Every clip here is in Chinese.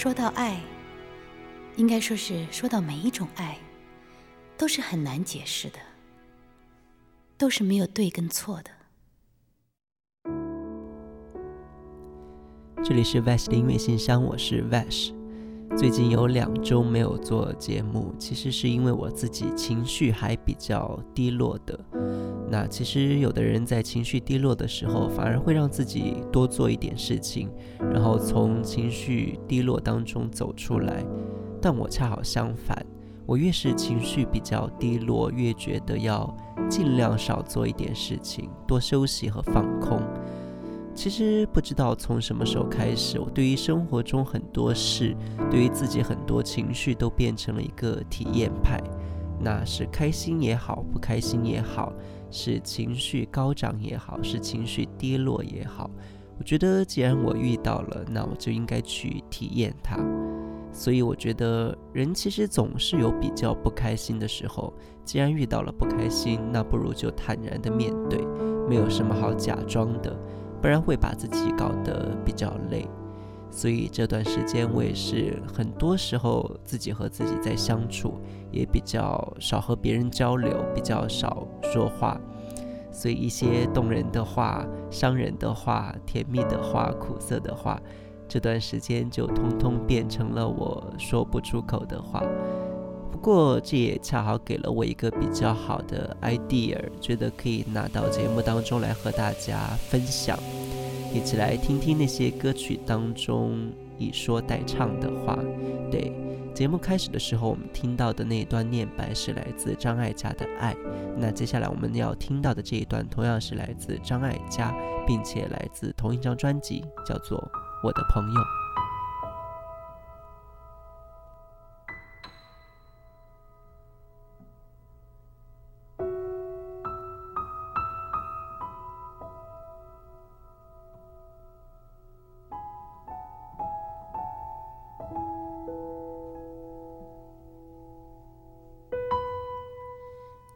说到爱，应该说是说到每一种爱，都是很难解释的，都是没有对跟错的。这里是 Vash 的音乐信箱，我是 Vash。最近有两周没有做节目，其实是因为我自己情绪还比较低落的。那其实有的人在情绪低落的时候，反而会让自己多做一点事情，然后从情绪低落当中走出来。但我恰好相反，我越是情绪比较低落，越觉得要尽量少做一点事情，多休息和放空。其实不知道从什么时候开始，我对于生活中很多事，对于自己很多情绪，都变成了一个体验派。那是开心也好，不开心也好，是情绪高涨也好，是情绪低落也好，我觉得既然我遇到了，那我就应该去体验它。所以我觉得人其实总是有比较不开心的时候。既然遇到了不开心，那不如就坦然的面对，没有什么好假装的。不然会把自己搞得比较累，所以这段时间我也是很多时候自己和自己在相处，也比较少和别人交流，比较少说话，所以一些动人的话、伤人的话、甜蜜的话、苦涩的话，这段时间就通通变成了我说不出口的话。不过，这也恰好给了我一个比较好的 idea，觉得可以拿到节目当中来和大家分享，一起来听听那些歌曲当中以说代唱的话。对，节目开始的时候，我们听到的那一段念白是来自张艾嘉的《爱》，那接下来我们要听到的这一段同样是来自张艾嘉，并且来自同一张专辑，叫做《我的朋友》。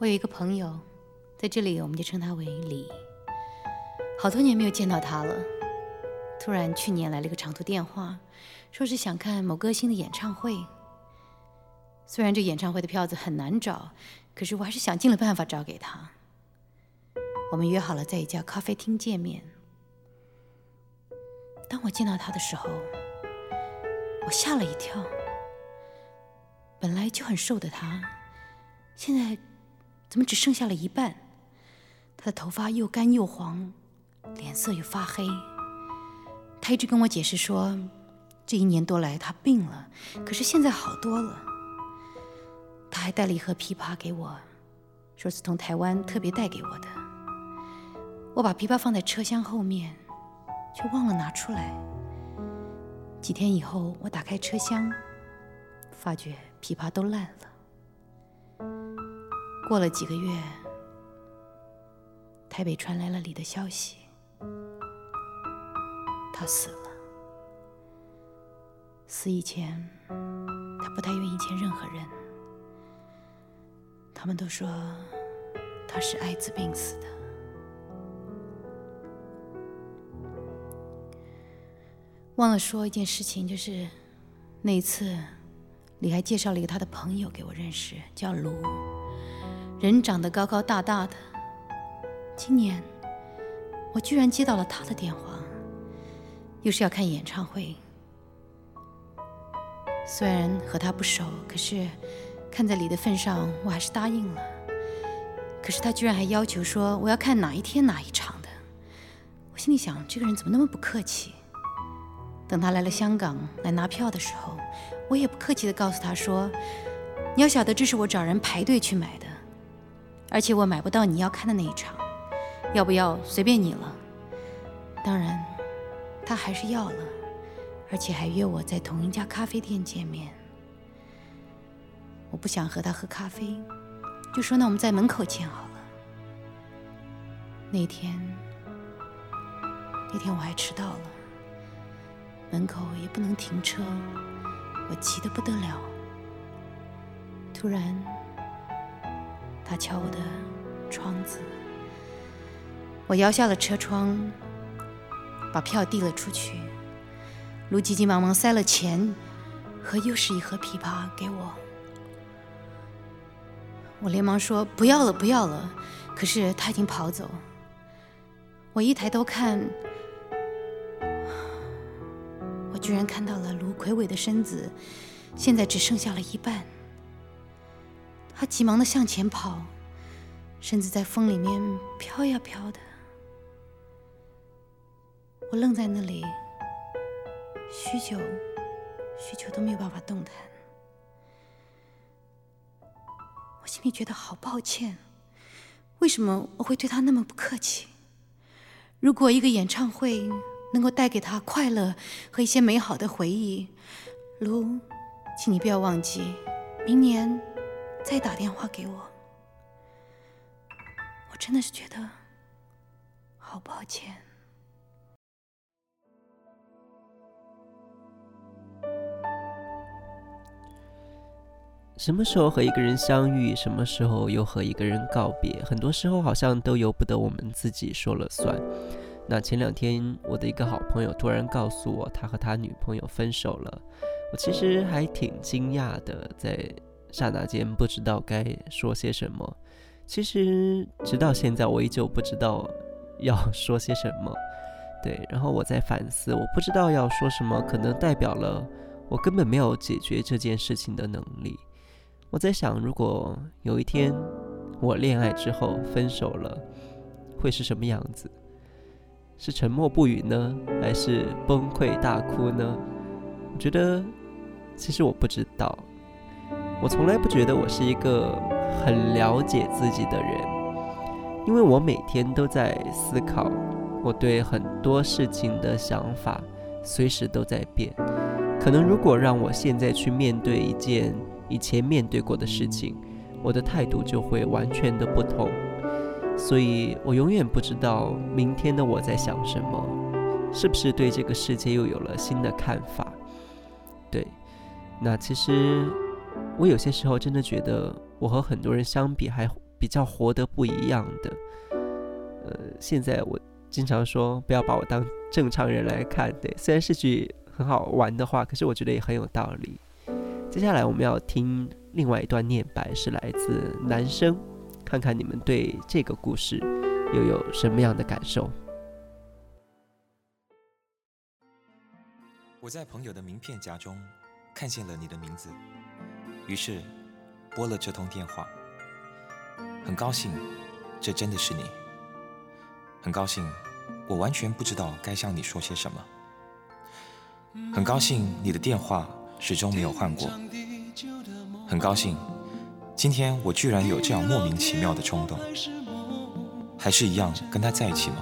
我有一个朋友，在这里我们就称他为李。好多年没有见到他了，突然去年来了个长途电话，说是想看某歌星的演唱会。虽然这演唱会的票子很难找，可是我还是想尽了办法找给他。我们约好了在一家咖啡厅见面。当我见到他的时候，我吓了一跳。本来就很瘦的他，现在。怎么只剩下了一半？他的头发又干又黄，脸色又发黑。他一直跟我解释说，这一年多来他病了，可是现在好多了。他还带了一盒枇杷给我，说是从台湾特别带给我的。我把枇杷放在车厢后面，却忘了拿出来。几天以后，我打开车厢，发觉枇杷都烂了。过了几个月，台北传来了李的消息，他死了。死以前，他不太愿意见任何人。他们都说他是艾滋病死的。忘了说一件事情，就是那一次，李还介绍了一个他的朋友给我认识，叫卢。人长得高高大大的，今年我居然接到了他的电话，又是要看演唱会。虽然和他不熟，可是看在礼的份上，我还是答应了。可是他居然还要求说我要看哪一天哪一场的，我心里想这个人怎么那么不客气。等他来了香港来拿票的时候，我也不客气的告诉他说：“你要晓得，这是我找人排队去买的。”而且我买不到你要看的那一场，要不要随便你了。当然，他还是要了，而且还约我在同一家咖啡店见面。我不想和他喝咖啡，就说那我们在门口见好了。那天，那天我还迟到了，门口也不能停车，我急得不得了。突然。他敲我的窗子，我摇下了车窗，把票递了出去。卢急急忙忙塞了钱，和又是一盒枇杷给我。我连忙说不要了，不要了。可是他已经跑走。我一抬头看，我居然看到了卢魁伟的身子，现在只剩下了一半。他急忙的向前跑，身子在风里面飘呀飘的。我愣在那里，许久，许久都没有办法动弹。我心里觉得好抱歉，为什么我会对他那么不客气？如果一个演唱会能够带给他快乐和一些美好的回忆，卢，请你不要忘记，明年再打电话给我。我真的是觉得好抱歉。什么时候和一个人相遇，什么时候又和一个人告别，很多时候好像都由不得我们自己说了算。那前两天，我的一个好朋友突然告诉我，他和他女朋友分手了。我其实还挺惊讶的，在刹那间不知道该说些什么。其实直到现在，我依旧不知道要说些什么。对，然后我在反思，我不知道要说什么，可能代表了我根本没有解决这件事情的能力。我在想，如果有一天我恋爱之后分手了，会是什么样子？是沉默不语呢，还是崩溃大哭呢？我觉得，其实我不知道。我从来不觉得我是一个很了解自己的人，因为我每天都在思考，我对很多事情的想法随时都在变。可能如果让我现在去面对一件，以前面对过的事情，我的态度就会完全的不同，所以我永远不知道明天的我在想什么，是不是对这个世界又有了新的看法？对，那其实我有些时候真的觉得我和很多人相比还比较活得不一样的。呃，现在我经常说不要把我当正常人来看，对，虽然是句很好玩的话，可是我觉得也很有道理。接下来我们要听另外一段念白，是来自男生，看看你们对这个故事又有什么样的感受。我在朋友的名片夹中看见了你的名字，于是拨了这通电话。很高兴，这真的是你。很高兴，我完全不知道该向你说些什么。很高兴你的电话。始终没有换过，很高兴，今天我居然有这样莫名其妙的冲动，还是一样跟他在一起吗？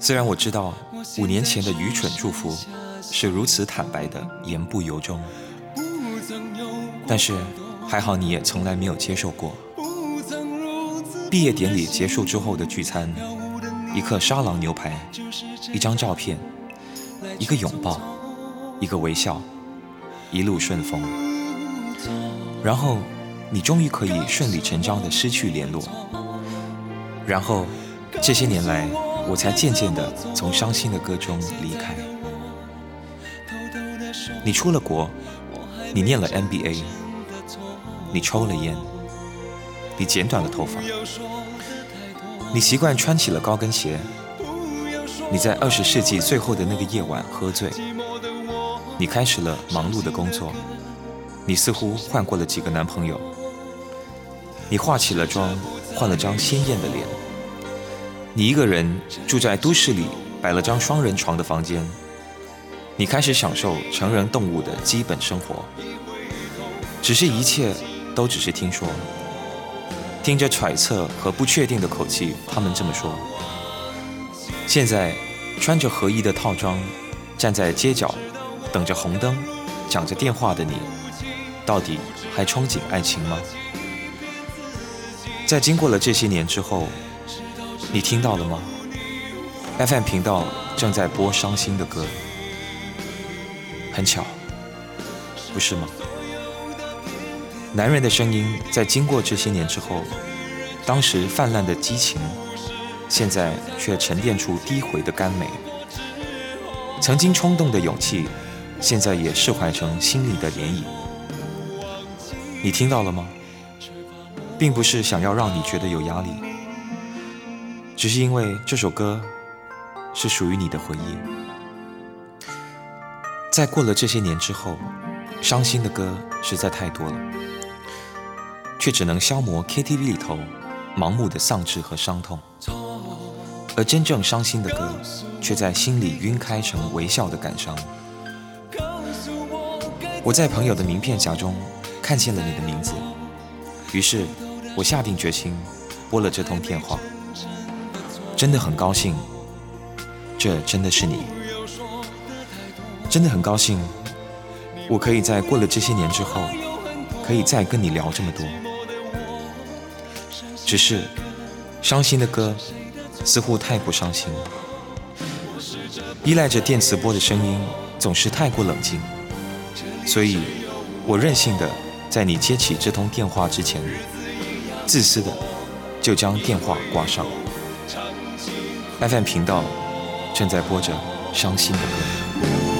虽然我知道五年前的愚蠢祝福是如此坦白的言不由衷，但是还好你也从来没有接受过。毕业典礼结束之后的聚餐，一克沙朗牛排，一张照片，一个拥抱。一个微笑，一路顺风，然后你终于可以顺理成章的失去联络，然后这些年来，我才渐渐的从伤心的歌中离开。你出了国，你念了 MBA，你抽了烟，你剪短了头发，你习惯穿起了高跟鞋，你在二十世纪最后的那个夜晚喝醉。你开始了忙碌的工作，你似乎换过了几个男朋友，你化起了妆，换了张鲜艳的脸，你一个人住在都市里摆了张双人床的房间，你开始享受成人动物的基本生活，只是一切都只是听说，听着揣测和不确定的口气，他们这么说。现在穿着合衣的套装，站在街角。等着红灯，讲着电话的你，到底还憧憬爱情吗？在经过了这些年之后，你听到了吗？FM 频道正在播伤心的歌，很巧，不是吗？男人的声音在经过这些年之后，当时泛滥的激情，现在却沉淀出低回的甘美。曾经冲动的勇气。现在也释怀成心里的涟漪。你听到了吗？并不是想要让你觉得有压力，只是因为这首歌是属于你的回忆。在过了这些年之后，伤心的歌实在太多了，却只能消磨 KTV 里头盲目的丧志和伤痛，而真正伤心的歌，却在心里晕开成微笑的感伤。我在朋友的名片夹中。看见了你的名字，于是我下定决心拨了这通电话。真的很高兴，这真的是你，真的很高兴，我可以在过了这些年之后，可以再跟你聊这么多。只是伤心的歌似乎太过伤心，依赖着电磁波的声音总是太过冷静，所以我任性的。在你接起这通电话之前，自私的就将电话挂上。FM 频道正在播着伤心的歌。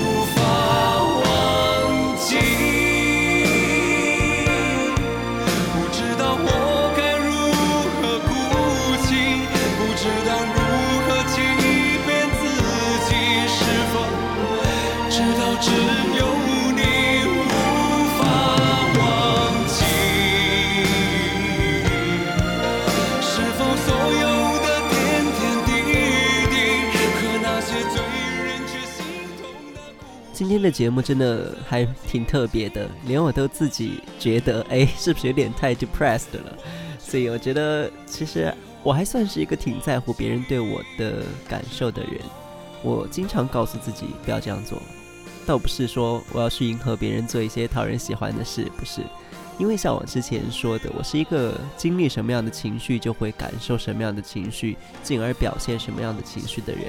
今天的节目真的还挺特别的，连我都自己觉得，哎，是不是有点太 depressed 了？所以我觉得，其实我还算是一个挺在乎别人对我的感受的人。我经常告诉自己不要这样做，倒不是说我要去迎合别人做一些讨人喜欢的事，不是。因为像我之前说的，我是一个经历什么样的情绪就会感受什么样的情绪，进而表现什么样的情绪的人。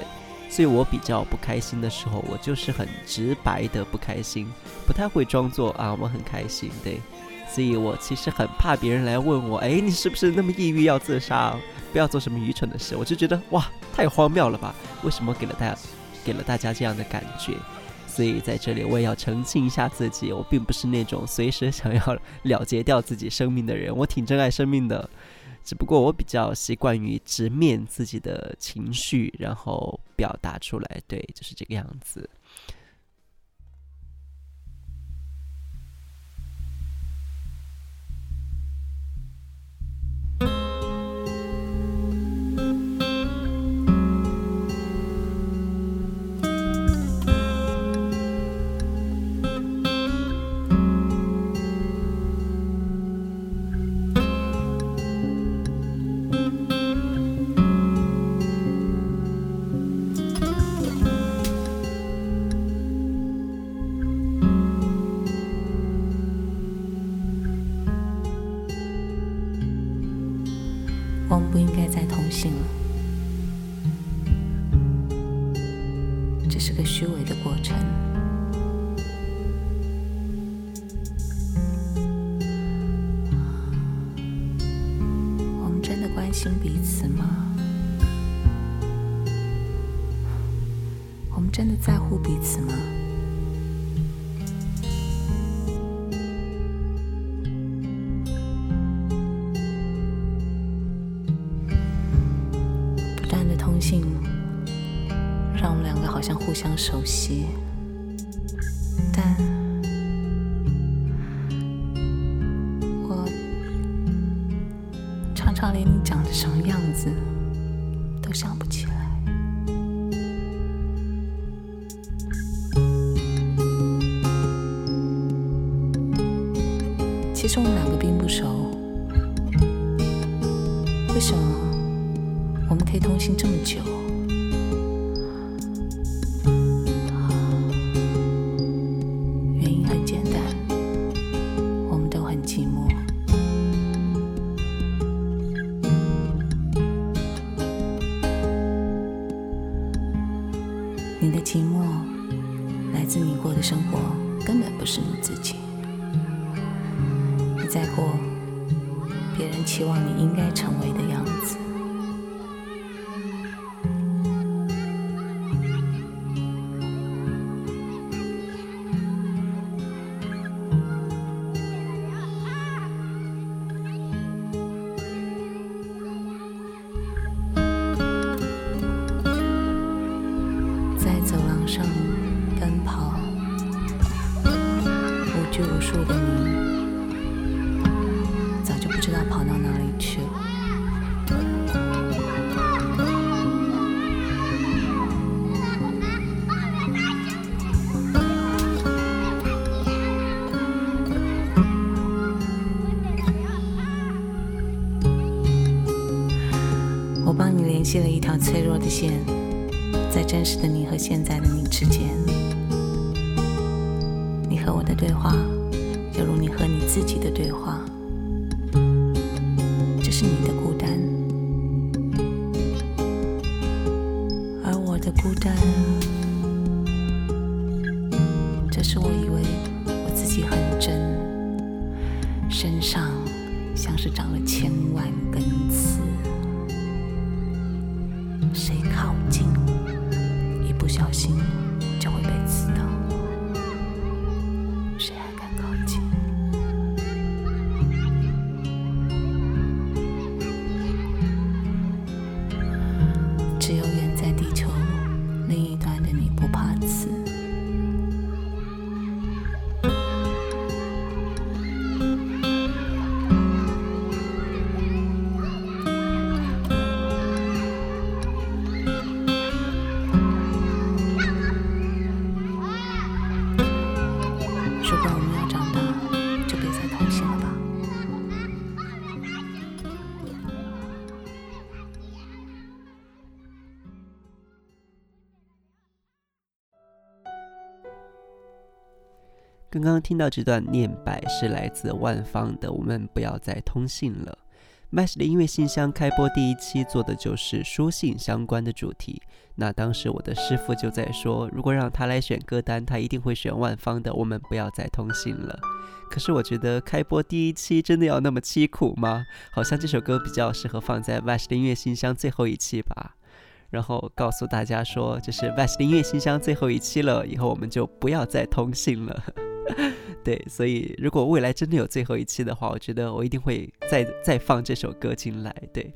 所以我比较不开心的时候，我就是很直白的不开心，不太会装作啊我很开心，对。所以我其实很怕别人来问我，哎，你是不是那么抑郁要自杀？不要做什么愚蠢的事。我就觉得哇，太荒谬了吧？为什么给了大家，给了大家这样的感觉？所以在这里我也要澄清一下自己，我并不是那种随时想要了结掉自己生命的人，我挺珍爱生命的。只不过我比较习惯于直面自己的情绪，然后表达出来，对，就是这个样子。过程。我们真的关心彼此吗？我们真的在乎彼此吗？熟悉，但我常常连你长得什么样子都想不起来。其实我们两个并不熟，的生活根本不是你自己。你在过别人期望你应该成为的样子。系了一条脆弱的线，在真实的你和现在的你之间。你和我的对话，犹如你和你自己的对话。刚刚听到这段念白是来自万芳的《我们不要再通信了》。Mash 的音乐信箱开播第一期做的就是书信相关的主题。那当时我的师傅就在说，如果让他来选歌单，他一定会选万芳的《我们不要再通信了》。可是我觉得开播第一期真的要那么凄苦吗？好像这首歌比较适合放在 Mash 的音乐信箱最后一期吧。然后告诉大家说，这是 Vash 的音乐信箱最后一期了，以后我们就不要再通信了。对，所以如果未来真的有最后一期的话，我觉得我一定会再再放这首歌进来。对，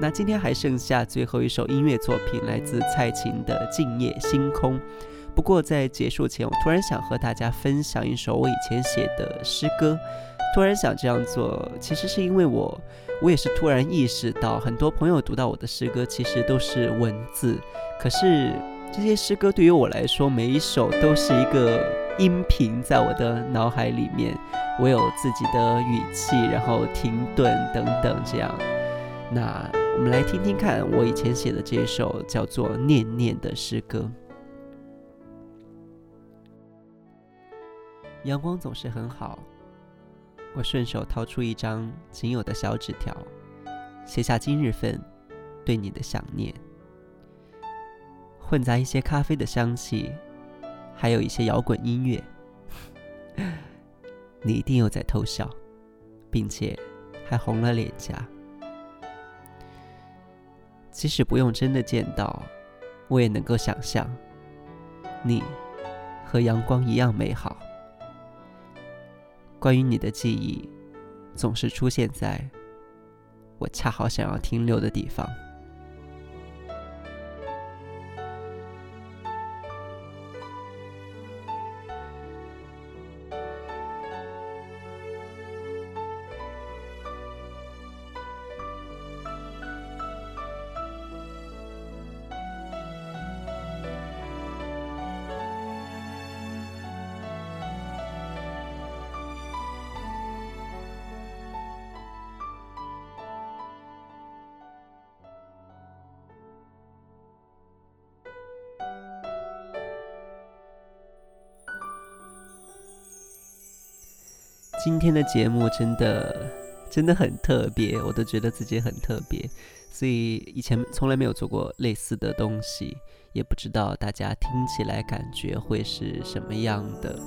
那今天还剩下最后一首音乐作品，来自蔡琴的《静夜星空》。不过在结束前，我突然想和大家分享一首我以前写的诗歌。突然想这样做，其实是因为我，我也是突然意识到，很多朋友读到我的诗歌，其实都是文字，可是这些诗歌对于我来说，每一首都是一个音频在我的脑海里面，我有自己的语气，然后停顿等等这样。那我们来听听看，我以前写的这首叫做《念念》的诗歌。阳光总是很好。我顺手掏出一张仅有的小纸条，写下今日份对你的想念，混杂一些咖啡的香气，还有一些摇滚音乐。你一定又在偷笑，并且还红了脸颊。即使不用真的见到，我也能够想象，你和阳光一样美好。关于你的记忆，总是出现在我恰好想要停留的地方。今天的节目真的真的很特别，我都觉得自己很特别，所以以前从来没有做过类似的东西，也不知道大家听起来感觉会是什么样的。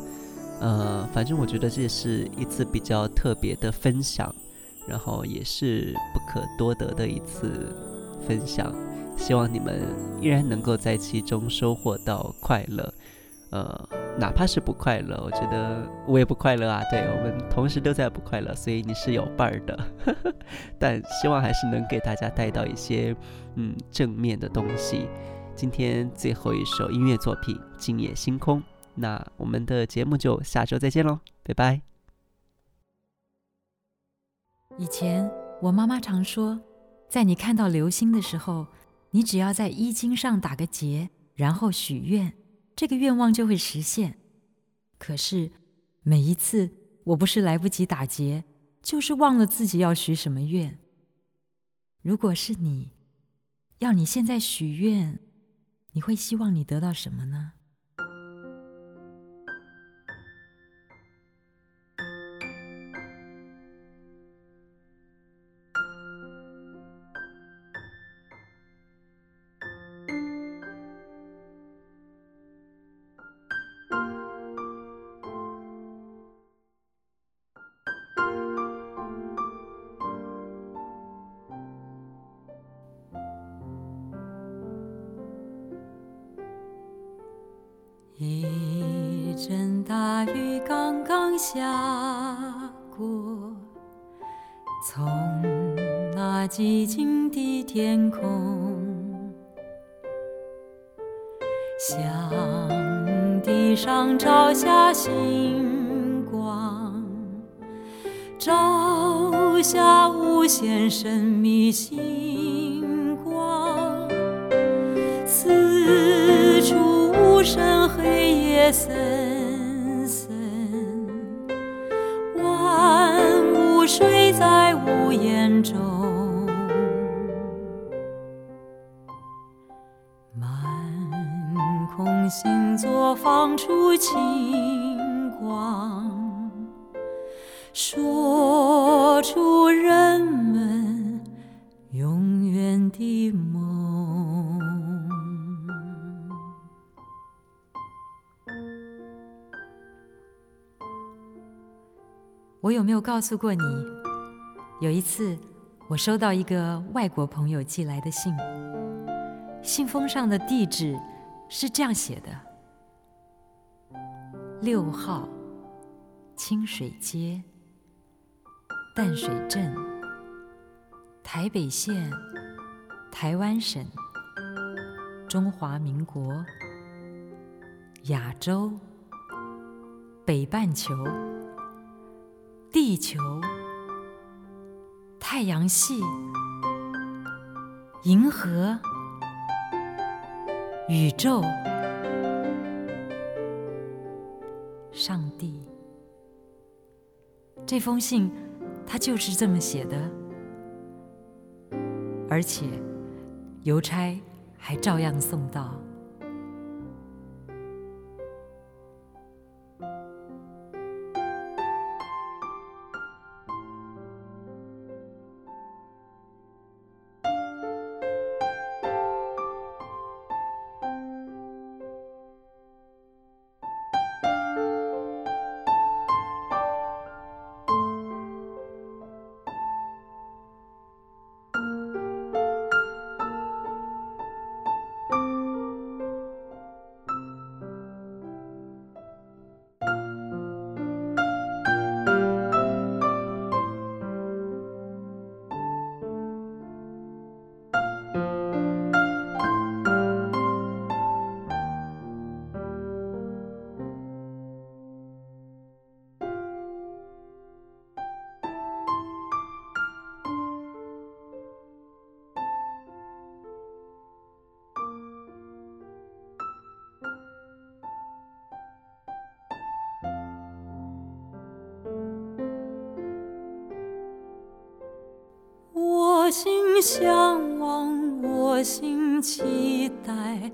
呃，反正我觉得这是一次比较特别的分享，然后也是不可多得的一次分享。希望你们依然能够在其中收获到快乐。呃，哪怕是不快乐，我觉得我也不快乐啊。对我们同时都在不快乐，所以你是有伴儿的。但希望还是能给大家带到一些嗯正面的东西。今天最后一首音乐作品《今夜星空》。那我们的节目就下周再见喽，拜拜。以前我妈妈常说，在你看到流星的时候，你只要在衣襟上打个结，然后许愿，这个愿望就会实现。可是每一次，我不是来不及打结，就是忘了自己要许什么愿。如果是你，要你现在许愿，你会希望你得到什么呢？下过，从那寂静的天空，向地上照下星光，照下无限神秘星光，四处无声。黑夜森中，满空星座放出清光，说出人们永远的梦。我有没有告诉过你？有一次，我收到一个外国朋友寄来的信，信封上的地址是这样写的：六号清水街，淡水镇，台北县，台湾省，中华民国，亚洲，北半球。地球、太阳系、银河、宇宙、上帝，这封信他就是这么写的，而且邮差还照样送到。向往，我心期待，